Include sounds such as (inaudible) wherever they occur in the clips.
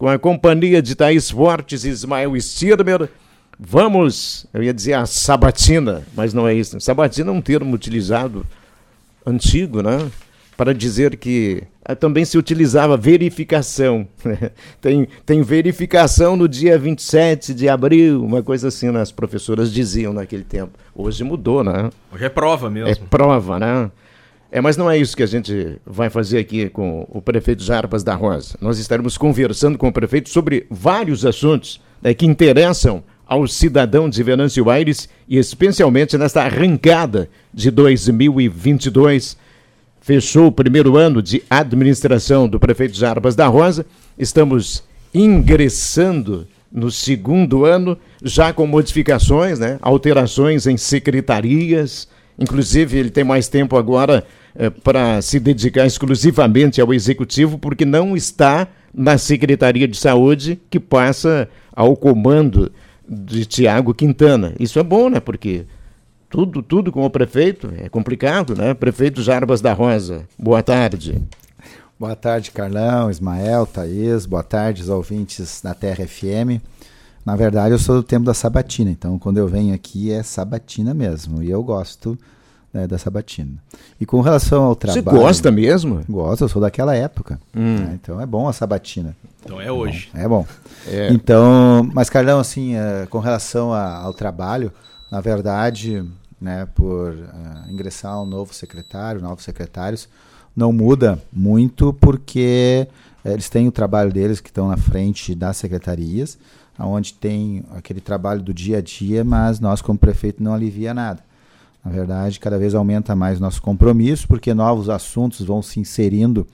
com a companhia de Thaís Fortes e Ismael Stirmer. Vamos, eu ia dizer a sabatina, mas não é isso. Sabatina é um termo utilizado antigo, né? Para dizer que ah, também se utilizava verificação. (laughs) tem, tem verificação no dia 27 de abril, uma coisa assim, né? as professoras diziam naquele tempo. Hoje mudou, né? Hoje é prova mesmo. É prova, né? É, mas não é isso que a gente vai fazer aqui com o prefeito Jarbas da Rosa. Nós estaremos conversando com o prefeito sobre vários assuntos né, que interessam ao cidadão de Venâncio Aires e especialmente nesta arrancada de 2022. Fechou o primeiro ano de administração do prefeito Jarbas da Rosa. Estamos ingressando no segundo ano, já com modificações, né? alterações em secretarias. Inclusive, ele tem mais tempo agora eh, para se dedicar exclusivamente ao executivo, porque não está na Secretaria de Saúde, que passa ao comando de Tiago Quintana. Isso é bom, né? Porque tudo, tudo com o prefeito é complicado, né? Prefeito Jarbas da Rosa, boa tarde. Boa tarde, Carlão, Ismael, Thaís, boa tarde, os ouvintes da Terra FM. Na verdade, eu sou do tempo da sabatina, então quando eu venho aqui é sabatina mesmo, e eu gosto né, da sabatina. E com relação ao trabalho... Você gosta mesmo? Gosto, eu sou daquela época, hum. né, então é bom a sabatina. Então é hoje. É bom. É. Então, mas Carlão, assim, uh, com relação a, ao trabalho, na verdade, né, por uh, ingressar um novo secretário, novos secretários, não muda muito porque uh, eles têm o trabalho deles que estão na frente das secretarias, onde tem aquele trabalho do dia a dia, mas nós como prefeito não alivia nada. Na verdade, cada vez aumenta mais nosso compromisso, porque novos assuntos vão se inserindo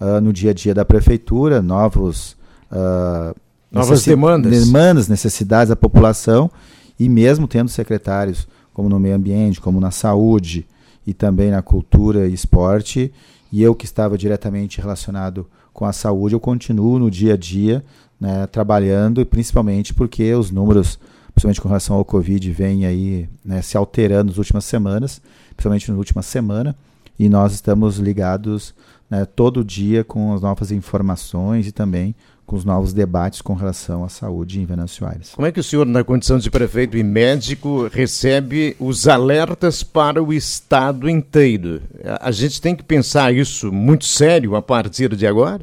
uh, no dia a dia da prefeitura, novos uh, novas demandas. demandas, necessidades da população e mesmo tendo secretários como no meio ambiente, como na saúde e também na cultura e esporte, e eu que estava diretamente relacionado com a saúde, eu continuo no dia a dia né, trabalhando, principalmente porque os números, principalmente com relação ao Covid, vêm aí né, se alterando nas últimas semanas, principalmente na última semana, e nós estamos ligados né, todo dia com as novas informações e também com os novos debates com relação à saúde em Venâncio Aires. Como é que o senhor, na condição de prefeito e médico, recebe os alertas para o Estado inteiro? A gente tem que pensar isso muito sério a partir de agora?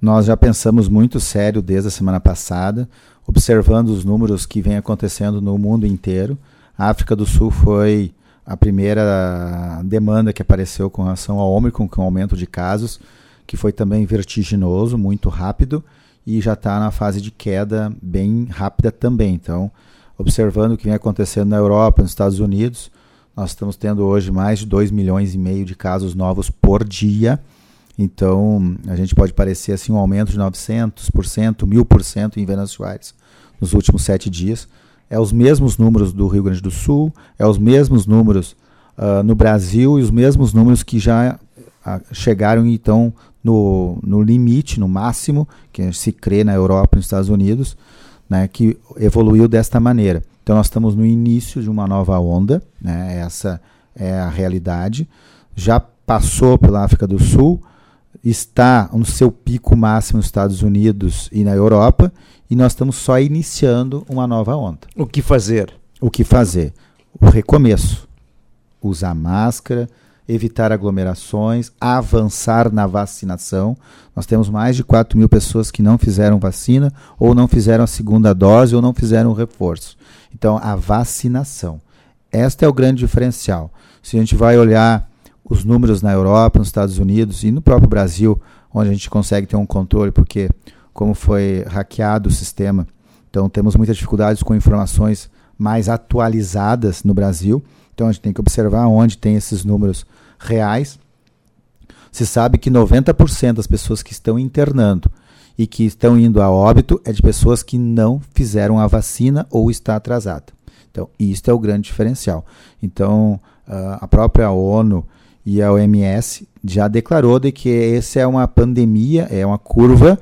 Nós já pensamos muito sério desde a semana passada, observando os números que vem acontecendo no mundo inteiro. A África do Sul foi a primeira demanda que apareceu com relação ao Ômicron, com o aumento de casos, que foi também vertiginoso, muito rápido, e já está na fase de queda bem rápida também. Então, observando o que vem acontecendo na Europa, nos Estados Unidos, nós estamos tendo hoje mais de 2 milhões e meio de casos novos por dia. Então, a gente pode parecer assim um aumento de 900%, 1000% em Venezuela nos últimos sete dias é os mesmos números do Rio Grande do Sul, é os mesmos números uh, no Brasil e os mesmos números que já uh, chegaram então no, no limite, no máximo, que se crê na Europa e nos Estados Unidos, né, que evoluiu desta maneira. Então nós estamos no início de uma nova onda, né, essa é a realidade. Já passou pela África do Sul, está no seu pico máximo nos Estados Unidos e na Europa, e nós estamos só iniciando uma nova onda. O que fazer? O que fazer? O recomeço. Usar máscara, evitar aglomerações, avançar na vacinação. Nós temos mais de 4 mil pessoas que não fizeram vacina, ou não fizeram a segunda dose, ou não fizeram o reforço. Então, a vacinação. Este é o grande diferencial. Se a gente vai olhar os números na Europa, nos Estados Unidos e no próprio Brasil, onde a gente consegue ter um controle, porque como foi hackeado o sistema. Então temos muitas dificuldades com informações mais atualizadas no Brasil. Então a gente tem que observar onde tem esses números reais. Se sabe que 90% das pessoas que estão internando e que estão indo a óbito é de pessoas que não fizeram a vacina ou está atrasada. Então, isso é o grande diferencial. Então, a própria ONU e a OMS já declarou de que essa é uma pandemia, é uma curva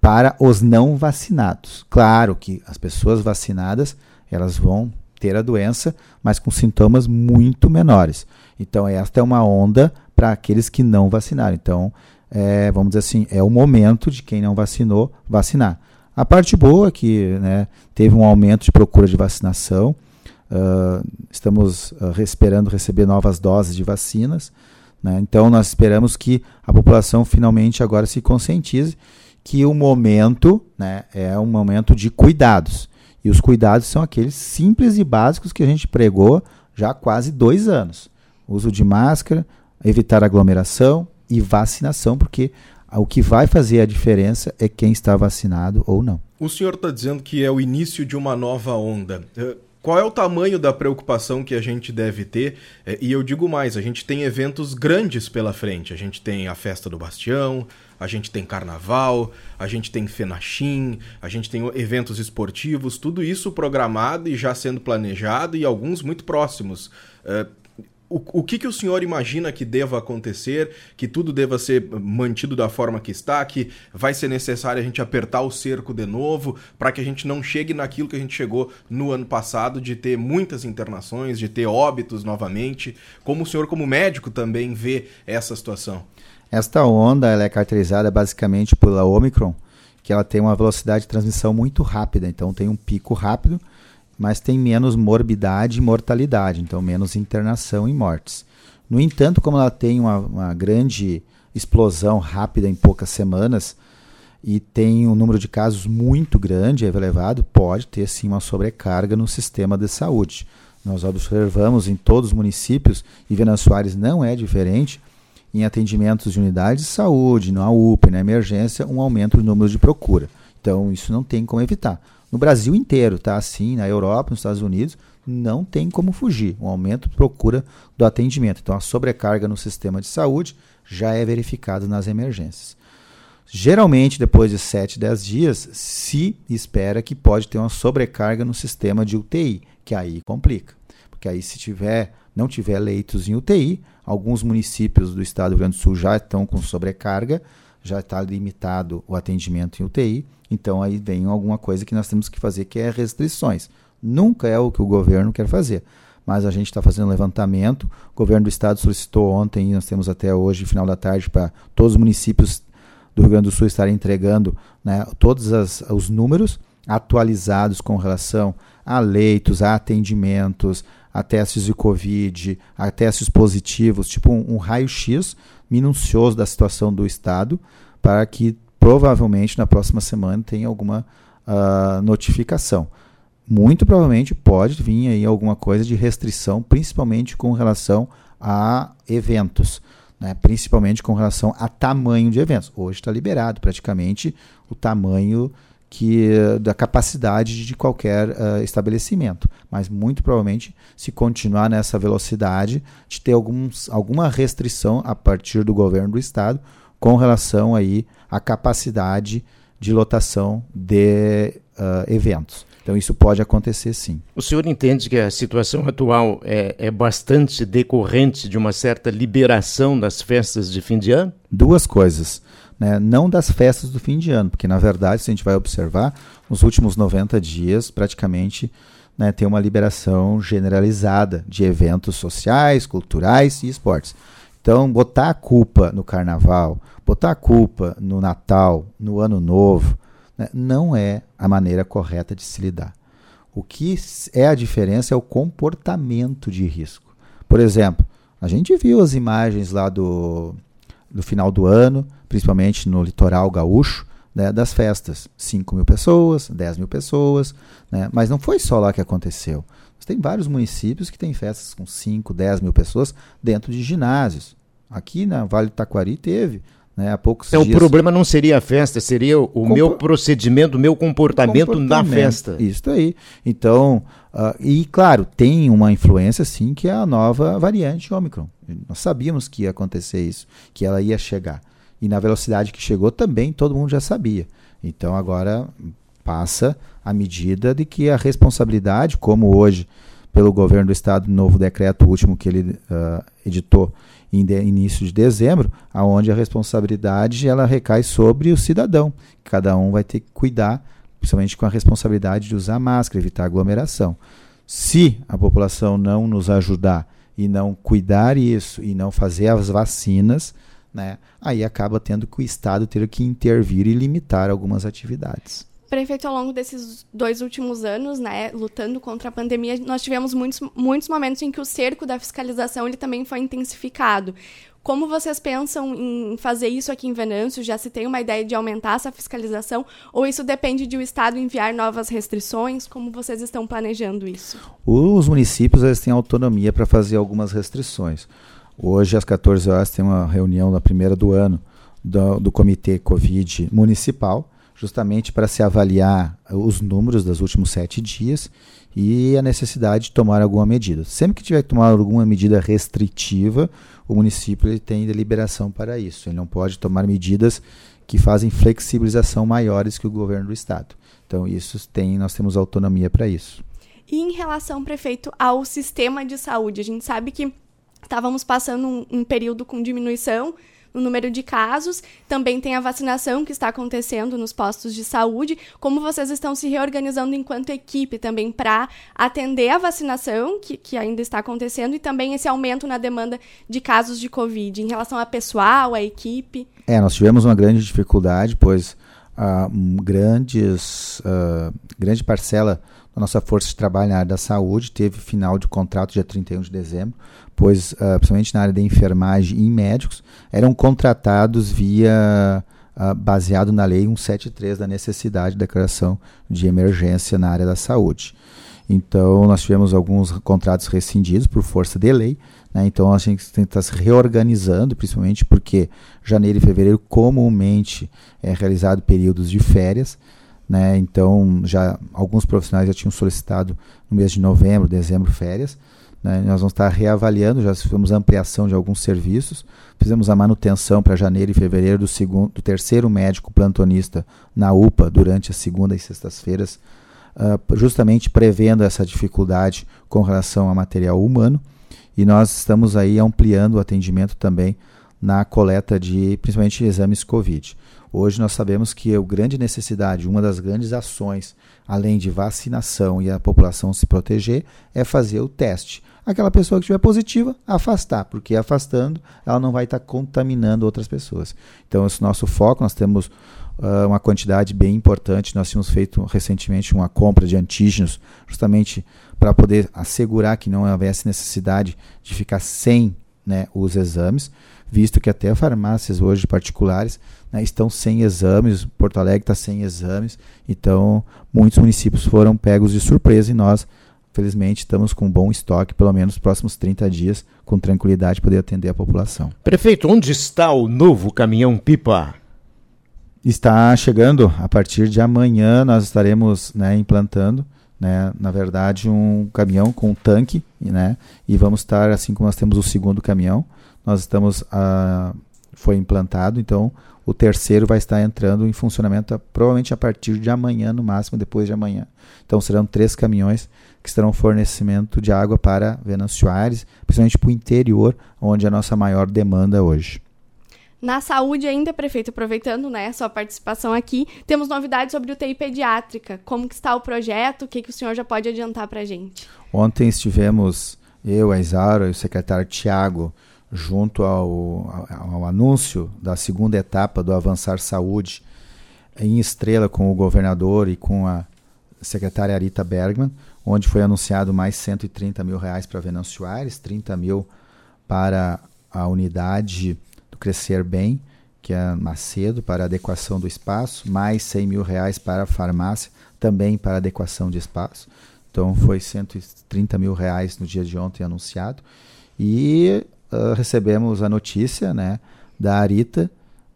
para os não vacinados. Claro que as pessoas vacinadas elas vão ter a doença, mas com sintomas muito menores. Então esta é uma onda para aqueles que não vacinaram. Então é, vamos dizer assim, é o momento de quem não vacinou vacinar. A parte boa é que né, teve um aumento de procura de vacinação, uh, estamos uh, esperando receber novas doses de vacinas, né, então nós esperamos que a população finalmente agora se conscientize que o momento né, é um momento de cuidados. E os cuidados são aqueles simples e básicos que a gente pregou já há quase dois anos. Uso de máscara, evitar aglomeração e vacinação, porque o que vai fazer a diferença é quem está vacinado ou não. O senhor está dizendo que é o início de uma nova onda. Qual é o tamanho da preocupação que a gente deve ter? Eh, e eu digo mais, a gente tem eventos grandes pela frente. A gente tem a festa do Bastião, a gente tem carnaval, a gente tem Fenachim, a gente tem eventos esportivos, tudo isso programado e já sendo planejado e alguns muito próximos. O, o que, que o senhor imagina que deva acontecer, que tudo deva ser mantido da forma que está, que vai ser necessário a gente apertar o cerco de novo para que a gente não chegue naquilo que a gente chegou no ano passado, de ter muitas internações, de ter óbitos novamente? Como o senhor, como médico, também vê essa situação? Esta onda ela é caracterizada basicamente pela Omicron, que ela tem uma velocidade de transmissão muito rápida, então tem um pico rápido, mas tem menos morbidade e mortalidade, então menos internação e mortes. No entanto, como ela tem uma, uma grande explosão rápida em poucas semanas e tem um número de casos muito grande, elevado, pode ter sim uma sobrecarga no sistema de saúde. Nós observamos em todos os municípios, e Venâncio Soares não é diferente, em atendimentos de unidades de saúde, na UPA, na emergência, um aumento do número de procura. Então, isso não tem como evitar. No Brasil inteiro, tá assim, na Europa, nos Estados Unidos, não tem como fugir. Um aumento de procura do atendimento. Então, a sobrecarga no sistema de saúde já é verificada nas emergências. Geralmente, depois de 7, 10 dias, se espera que pode ter uma sobrecarga no sistema de UTI, que aí complica. Porque aí, se tiver, não tiver leitos em UTI, Alguns municípios do estado do Rio Grande do Sul já estão com sobrecarga, já está limitado o atendimento em UTI, então aí vem alguma coisa que nós temos que fazer, que é restrições. Nunca é o que o governo quer fazer, mas a gente está fazendo um levantamento. O governo do estado solicitou ontem, e nós temos até hoje, final da tarde, para todos os municípios do Rio Grande do Sul estarem entregando né, todos as, os números atualizados com relação a leitos, a atendimentos, a testes de Covid, a testes positivos, tipo um, um raio-x minucioso da situação do Estado, para que provavelmente na próxima semana tenha alguma uh, notificação. Muito provavelmente pode vir aí alguma coisa de restrição, principalmente com relação a eventos. Né, principalmente com relação a tamanho de eventos. Hoje está liberado praticamente o tamanho que da capacidade de qualquer uh, estabelecimento, mas muito provavelmente se continuar nessa velocidade de ter alguns, alguma restrição a partir do governo do estado com relação aí à capacidade de lotação de uh, eventos. Então isso pode acontecer sim. O senhor entende que a situação atual é, é bastante decorrente de uma certa liberação das festas de fim de ano? Duas coisas né, não das festas do fim de ano, porque na verdade, se a gente vai observar, nos últimos 90 dias, praticamente né, tem uma liberação generalizada de eventos sociais, culturais e esportes. Então, botar a culpa no carnaval, botar a culpa no Natal, no Ano Novo, né, não é a maneira correta de se lidar. O que é a diferença é o comportamento de risco. Por exemplo, a gente viu as imagens lá do, do final do ano, principalmente no litoral gaúcho, né, das festas. 5 mil pessoas, 10 mil pessoas, né, mas não foi só lá que aconteceu. Tem vários municípios que têm festas com 5, 10 mil pessoas dentro de ginásios. Aqui na Vale do Taquari teve, né, há poucos então, dias. O problema não seria a festa, seria o meu procedimento, o meu comportamento, comportamento, na festa. Isso aí. Então, uh, e claro, tem uma influência sim que é a nova variante Omicron. Nós sabíamos que ia acontecer isso, que ela ia chegar. E na velocidade que chegou também todo mundo já sabia. Então agora passa a medida de que a responsabilidade, como hoje pelo governo do estado, novo decreto último que ele uh, editou em de, início de dezembro, aonde a responsabilidade ela recai sobre o cidadão. Cada um vai ter que cuidar, principalmente com a responsabilidade de usar máscara, evitar aglomeração. Se a população não nos ajudar e não cuidar isso e não fazer as vacinas, né, aí acaba tendo que o Estado ter que intervir e limitar algumas atividades. Prefeito, ao longo desses dois últimos anos, né, lutando contra a pandemia, nós tivemos muitos, muitos momentos em que o cerco da fiscalização ele também foi intensificado. Como vocês pensam em fazer isso aqui em Venâncio? Já se tem uma ideia de aumentar essa fiscalização? Ou isso depende de o Estado enviar novas restrições? Como vocês estão planejando isso? Os municípios eles têm autonomia para fazer algumas restrições. Hoje, às 14 horas, tem uma reunião na primeira do ano do, do Comitê Covid Municipal, justamente para se avaliar os números dos últimos sete dias e a necessidade de tomar alguma medida. Sempre que tiver que tomar alguma medida restritiva, o município ele tem deliberação para isso. Ele não pode tomar medidas que fazem flexibilização maiores que o governo do estado. Então isso tem, nós temos autonomia para isso. E em relação, prefeito, ao sistema de saúde, a gente sabe que estávamos passando um, um período com diminuição no número de casos. Também tem a vacinação que está acontecendo nos postos de saúde. Como vocês estão se reorganizando enquanto equipe também para atender a vacinação que, que ainda está acontecendo e também esse aumento na demanda de casos de Covid em relação a pessoal, a equipe? É, nós tivemos uma grande dificuldade, pois uh, grandes, uh, grande parcela da nossa força de trabalho na área da saúde teve final de contrato dia 31 de dezembro pois, uh, principalmente na área da enfermagem e médicos, eram contratados via uh, baseado na lei 173 da necessidade de declaração de emergência na área da saúde. Então, nós tivemos alguns contratos rescindidos por força de lei. Né? Então, a gente tem que estar se reorganizando, principalmente porque janeiro e fevereiro comumente é realizado períodos de férias. Né? Então, já alguns profissionais já tinham solicitado no mês de novembro, dezembro, férias. Né? Nós vamos estar reavaliando, já fizemos ampliação de alguns serviços, fizemos a manutenção para janeiro e fevereiro do, segundo, do terceiro médico plantonista na UPA durante as segundas e sextas-feiras, uh, justamente prevendo essa dificuldade com relação a material humano. E nós estamos aí ampliando o atendimento também na coleta de, principalmente, exames COVID. Hoje nós sabemos que a grande necessidade, uma das grandes ações, além de vacinação e a população se proteger, é fazer o teste aquela pessoa que estiver positiva, afastar, porque afastando, ela não vai estar contaminando outras pessoas. Então, esse nosso foco, nós temos uh, uma quantidade bem importante. Nós tínhamos feito recentemente uma compra de antígenos, justamente para poder assegurar que não houvesse necessidade de ficar sem né, os exames, visto que até farmácias hoje particulares né, estão sem exames, Porto Alegre está sem exames, então muitos municípios foram pegos de surpresa e nós felizmente estamos com um bom estoque, pelo menos nos próximos 30 dias, com tranquilidade, poder atender a população. Prefeito, onde está o novo caminhão-pipa? Está chegando a partir de amanhã, nós estaremos né, implantando, né, na verdade, um caminhão com tanque, né, e vamos estar, assim como nós temos o segundo caminhão, nós estamos, uh, foi implantado, então o terceiro vai estar entrando em funcionamento provavelmente a partir de amanhã, no máximo depois de amanhã. Então serão três caminhões que estarão fornecimento de água para Venâncio Aires, principalmente para o interior, onde é a nossa maior demanda hoje. Na saúde ainda, prefeito, aproveitando né, sua participação aqui, temos novidades sobre UTI pediátrica. Como que está o projeto? O que, que o senhor já pode adiantar para a gente? Ontem estivemos, eu, a Isaura e o secretário Tiago, junto ao, ao, ao, anúncio da segunda etapa do Avançar Saúde, em Estrela, com o governador e com a secretária Arita Bergman, onde foi anunciado mais 130 mil reais para Venâncio Aires, 30 mil para a unidade do Crescer Bem, que é Macedo, para adequação do espaço, mais 100 mil reais para a farmácia, também para adequação de espaço. Então foi 130 mil reais no dia de ontem anunciado. E uh, recebemos a notícia né, da Arita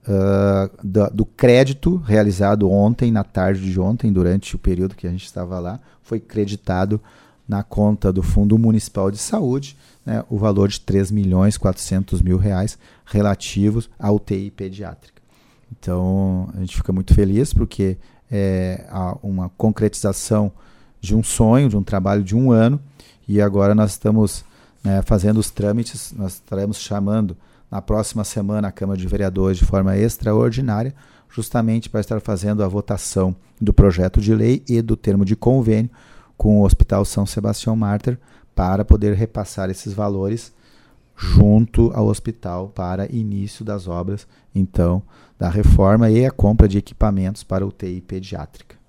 uh, do, do, crédito realizado ontem, na tarde de ontem, durante o período que a gente estava lá, foi creditado na conta do Fundo Municipal de Saúde né, o valor de 3 milhões 400 mil reais relativos à UTI pediátrica. Então, a gente fica muito feliz porque é uma concretização de um sonho, de um trabalho de um ano, e agora nós estamos né, fazendo os trâmites, nós estaremos chamando na próxima semana a Câmara de Vereadores de forma extraordinária, justamente para estar fazendo a votação do projeto de lei e do termo de convênio com o Hospital São Sebastião Mártir para poder repassar esses valores junto ao hospital para início das obras, então, da reforma e a compra de equipamentos para UTI pediátrica.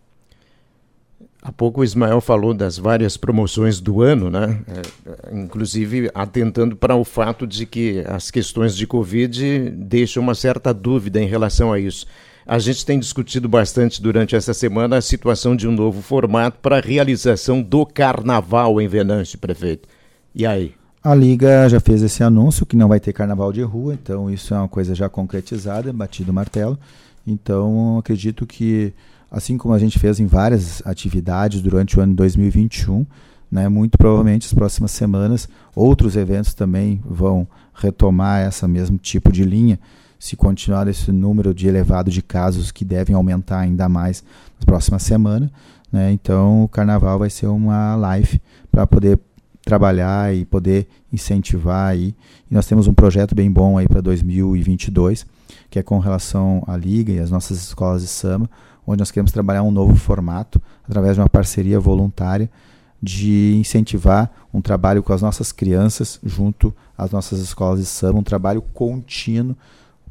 Há pouco o Ismael falou das várias promoções do ano, né? É, inclusive atentando para o fato de que as questões de Covid deixam uma certa dúvida em relação a isso. A gente tem discutido bastante durante essa semana a situação de um novo formato para a realização do carnaval em Venâncio, prefeito. E aí? A Liga já fez esse anúncio que não vai ter carnaval de rua, então isso é uma coisa já concretizada, batido o martelo. Então acredito que assim como a gente fez em várias atividades durante o ano 2021, né, muito provavelmente as próximas semanas outros eventos também vão retomar essa mesmo tipo de linha, se continuar esse número de elevado de casos que devem aumentar ainda mais nas próximas semanas. Né, então o carnaval vai ser uma live para poder trabalhar e poder incentivar aí. E nós temos um projeto bem bom aí para 2022, que é com relação à liga e as nossas escolas de samba, onde nós queremos trabalhar um novo formato através de uma parceria voluntária de incentivar um trabalho com as nossas crianças junto às nossas escolas de samba, um trabalho contínuo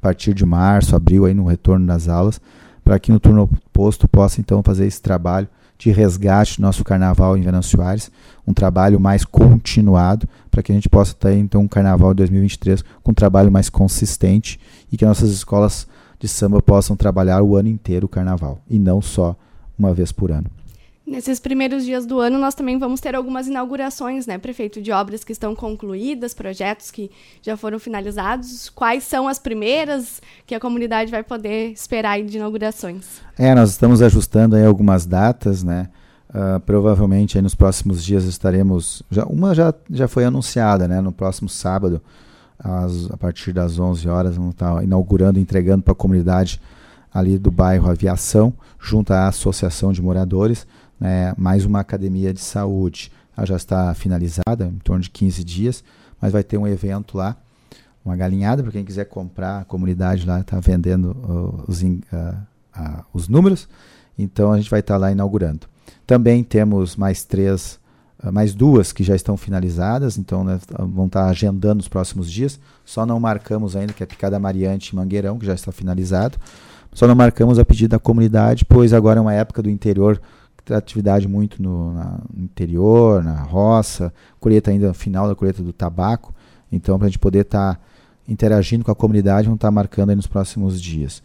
a partir de março, abril aí no retorno das aulas, para que no turno oposto possa então fazer esse trabalho de resgate do nosso carnaval em Venâncio Soares, um trabalho mais continuado, para que a gente possa ter então um carnaval de 2023 com um trabalho mais consistente e que nossas escolas de samba possam trabalhar o ano inteiro o carnaval e não só uma vez por ano. Nesses primeiros dias do ano, nós também vamos ter algumas inaugurações, né, prefeito, de obras que estão concluídas, projetos que já foram finalizados. Quais são as primeiras que a comunidade vai poder esperar de inaugurações? É, nós estamos ajustando aí algumas datas, né? Uh, provavelmente aí nos próximos dias estaremos. Já, uma já, já foi anunciada, né? No próximo sábado às, a partir das 11 horas, vamos estar inaugurando, entregando para a comunidade ali do bairro Aviação, junto à Associação de Moradores, né, mais uma academia de saúde. Ela já está finalizada, em torno de 15 dias, mas vai ter um evento lá, uma galinhada, para quem quiser comprar, a comunidade lá está vendendo uh, os, uh, uh, os números, então a gente vai estar tá lá inaugurando. Também temos mais três ah, mais duas que já estão finalizadas, então né, vão estar agendando nos próximos dias. Só não marcamos ainda, que é Picada Mariante e Mangueirão, que já está finalizado. Só não marcamos a pedido da comunidade, pois agora é uma época do interior, atividade muito no, na, no interior, na roça, colheita ainda, final da colheita do tabaco. Então, para a gente poder estar tá interagindo com a comunidade, vamos estar tá marcando nos próximos dias.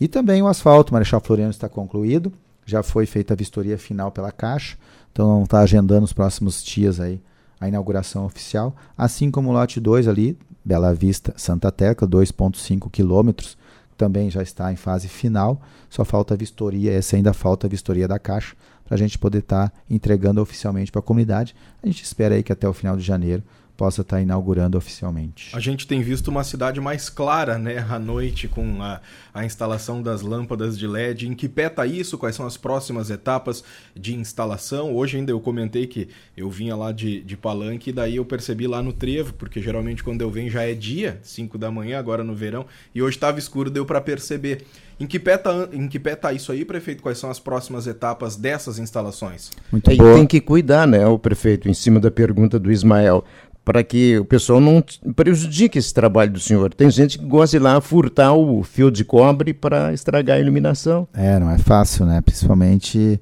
E também o asfalto, Marechal Floriano está concluído, já foi feita a vistoria final pela Caixa. Então está agendando os próximos dias aí a inauguração oficial, assim como o lote 2 ali, Bela Vista, Santa Tecla, 2.5 quilômetros, também já está em fase final, só falta a vistoria, essa ainda falta a vistoria da Caixa, para a gente poder estar tá entregando oficialmente para a comunidade. A gente espera aí que até o final de janeiro possa estar inaugurando oficialmente. A gente tem visto uma cidade mais clara, né, à noite com a, a instalação das lâmpadas de LED. Em que pé tá isso? Quais são as próximas etapas de instalação? Hoje ainda eu comentei que eu vinha lá de, de Palanque e daí eu percebi lá no trevo, porque geralmente quando eu venho já é dia, 5 da manhã, agora no verão, e hoje estava escuro, deu para perceber. Em que, pé tá, em que pé tá isso aí, prefeito? Quais são as próximas etapas dessas instalações? Muito é, Tem que cuidar, né, o prefeito, em cima da pergunta do Ismael para que o pessoal não prejudique esse trabalho do senhor. Tem gente que gosta de ir lá furtar o fio de cobre para estragar a iluminação. É, não é fácil, né? Principalmente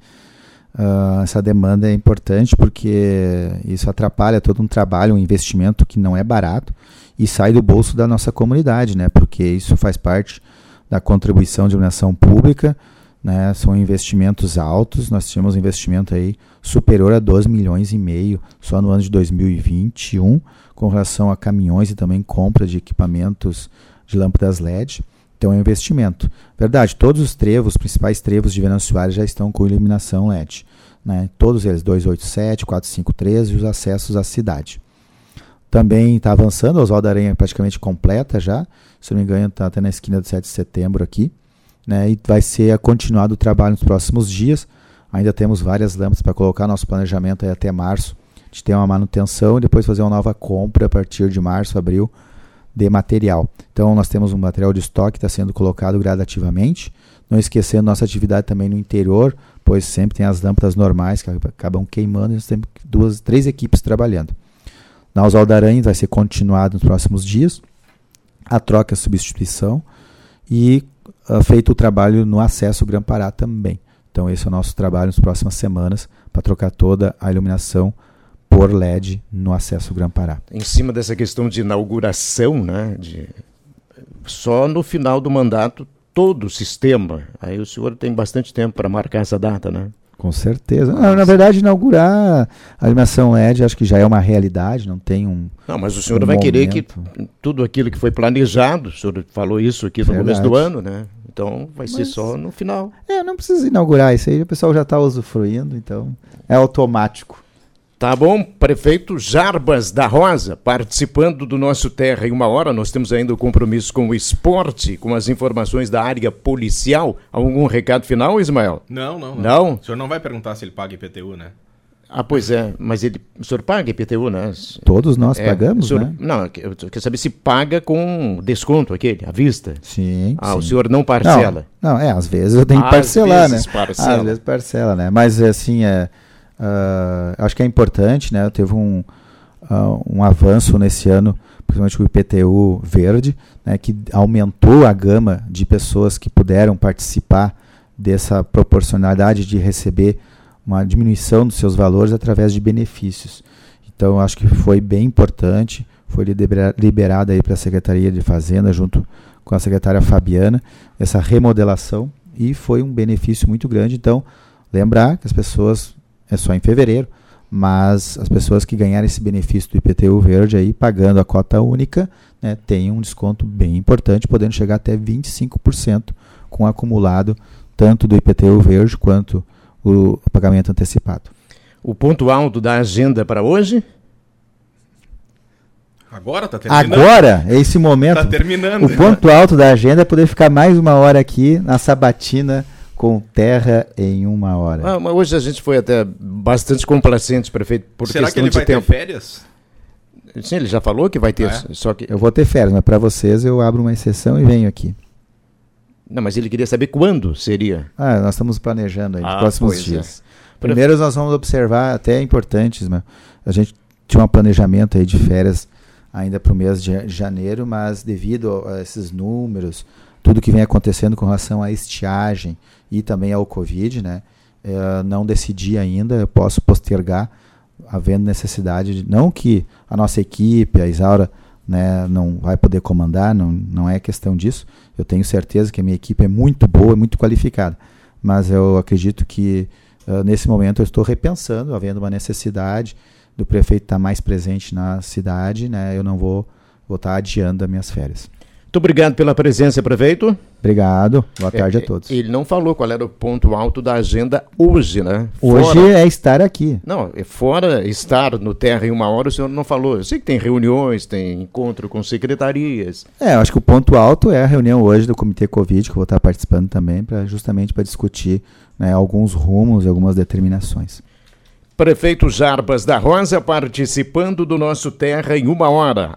uh, essa demanda é importante porque isso atrapalha todo um trabalho, um investimento que não é barato e sai do bolso da nossa comunidade, né? Porque isso faz parte da contribuição de iluminação pública né? São investimentos altos, nós tínhamos um investimento aí superior a 12 milhões e meio só no ano de 2021, com relação a caminhões e também compra de equipamentos de lâmpadas LED. Então é um investimento. Verdade, todos os trevos, os principais trevos de Venâncio Soares já estão com iluminação LED. Né? Todos eles, 287, 453 e os acessos à cidade. Também está avançando, a Oswaldo Aranha praticamente completa já. Se não me engano, está até na esquina do 7 de setembro aqui né, e vai ser continuado o trabalho nos próximos dias. Ainda temos várias lâmpadas para colocar nosso planejamento até março, de ter uma manutenção e depois fazer uma nova compra a partir de março, abril, de material. Então nós temos um material de estoque que está sendo colocado gradativamente, não esquecendo nossa atividade também no interior, pois sempre tem as lâmpadas normais que acabam queimando e nós temos duas, três equipes trabalhando. Na Oswaldo Aranha vai ser continuado nos próximos dias. A troca e a substituição. E feito o trabalho no acesso Grã-Pará também. Então esse é o nosso trabalho nas próximas semanas para trocar toda a iluminação por LED no acesso Grã-Pará. Em cima dessa questão de inauguração, né, de só no final do mandato todo o sistema. Aí o senhor tem bastante tempo para marcar essa data, né? Com certeza. Não, na verdade, inaugurar a animação LED acho que já é uma realidade, não tem um. Não, mas o senhor um vai momento. querer que tudo aquilo que foi planejado, o senhor falou isso aqui no verdade. começo do ano, né? Então vai mas, ser só no final. É, não precisa inaugurar isso aí, o pessoal já está usufruindo, então é automático. Tá bom, prefeito Jarbas da Rosa, participando do nosso Terra em uma hora. Nós temos ainda o compromisso com o esporte, com as informações da área policial. Algum recado final, Ismael? Não, não. Não? não? O senhor não vai perguntar se ele paga IPTU, né? Ah, pois é, mas ele, o senhor paga IPTU, né? Todos nós é, pagamos, senhor, né? Não, eu quero saber se paga com desconto aquele, à vista. Sim. Ah, sim. o senhor não parcela? Não, não, é, às vezes eu tenho que parcelar, né? Parcela. Às vezes parcela, né? Mas assim, é Uh, acho que é importante, né? Teve um, uh, um avanço nesse ano, principalmente o IPTU verde, né, que aumentou a gama de pessoas que puderam participar dessa proporcionalidade de receber uma diminuição dos seus valores através de benefícios. Então, acho que foi bem importante, foi liberada aí para a Secretaria de Fazenda, junto com a secretária Fabiana, essa remodelação, e foi um benefício muito grande. Então, lembrar que as pessoas é só em fevereiro, mas as pessoas que ganharem esse benefício do IPTU verde aí, pagando a cota única, né, têm um desconto bem importante, podendo chegar até 25% com acumulado tanto do IPTU verde quanto o pagamento antecipado. O ponto alto da agenda para hoje? Agora está terminando. Agora, é esse momento. Está terminando. O ponto alto da agenda é poder ficar mais uma hora aqui na sabatina com terra em uma hora. Ah, mas hoje a gente foi até bastante complacente, prefeito, por Será questão que ele de vai tempo. ter férias? Sim, ele já falou que vai ter, ah, é? só que eu vou ter férias, mas para vocês eu abro uma exceção e venho aqui. Não, mas ele queria saber quando seria. Ah, nós estamos planejando aí, ah, nos próximos é. dias. É. Primeiro nós vamos observar até importantes, mas a gente tinha um planejamento aí de férias ainda para o mês de janeiro, mas devido a esses números, tudo que vem acontecendo com relação à estiagem e também ao Covid, né? É, não decidi ainda, eu posso postergar, havendo necessidade de, não que a nossa equipe, a Isaura, né, não vai poder comandar, não, não é questão disso. Eu tenho certeza que a minha equipe é muito boa, muito qualificada, mas eu acredito que uh, nesse momento eu estou repensando, havendo uma necessidade do prefeito estar mais presente na cidade, né, eu não vou, vou estar adiando as minhas férias. Muito obrigado pela presença, prefeito. Obrigado. Boa tarde é, a todos. Ele não falou qual era o ponto alto da agenda hoje, né? Hoje fora... é estar aqui. Não, é fora estar no Terra em uma hora, o senhor não falou. Eu sei que tem reuniões, tem encontro com secretarias. É, eu acho que o ponto alto é a reunião hoje do Comitê Covid, que eu vou estar participando também, pra, justamente para discutir né, alguns rumos e algumas determinações. Prefeito Jarbas da Rosa participando do nosso Terra em uma hora.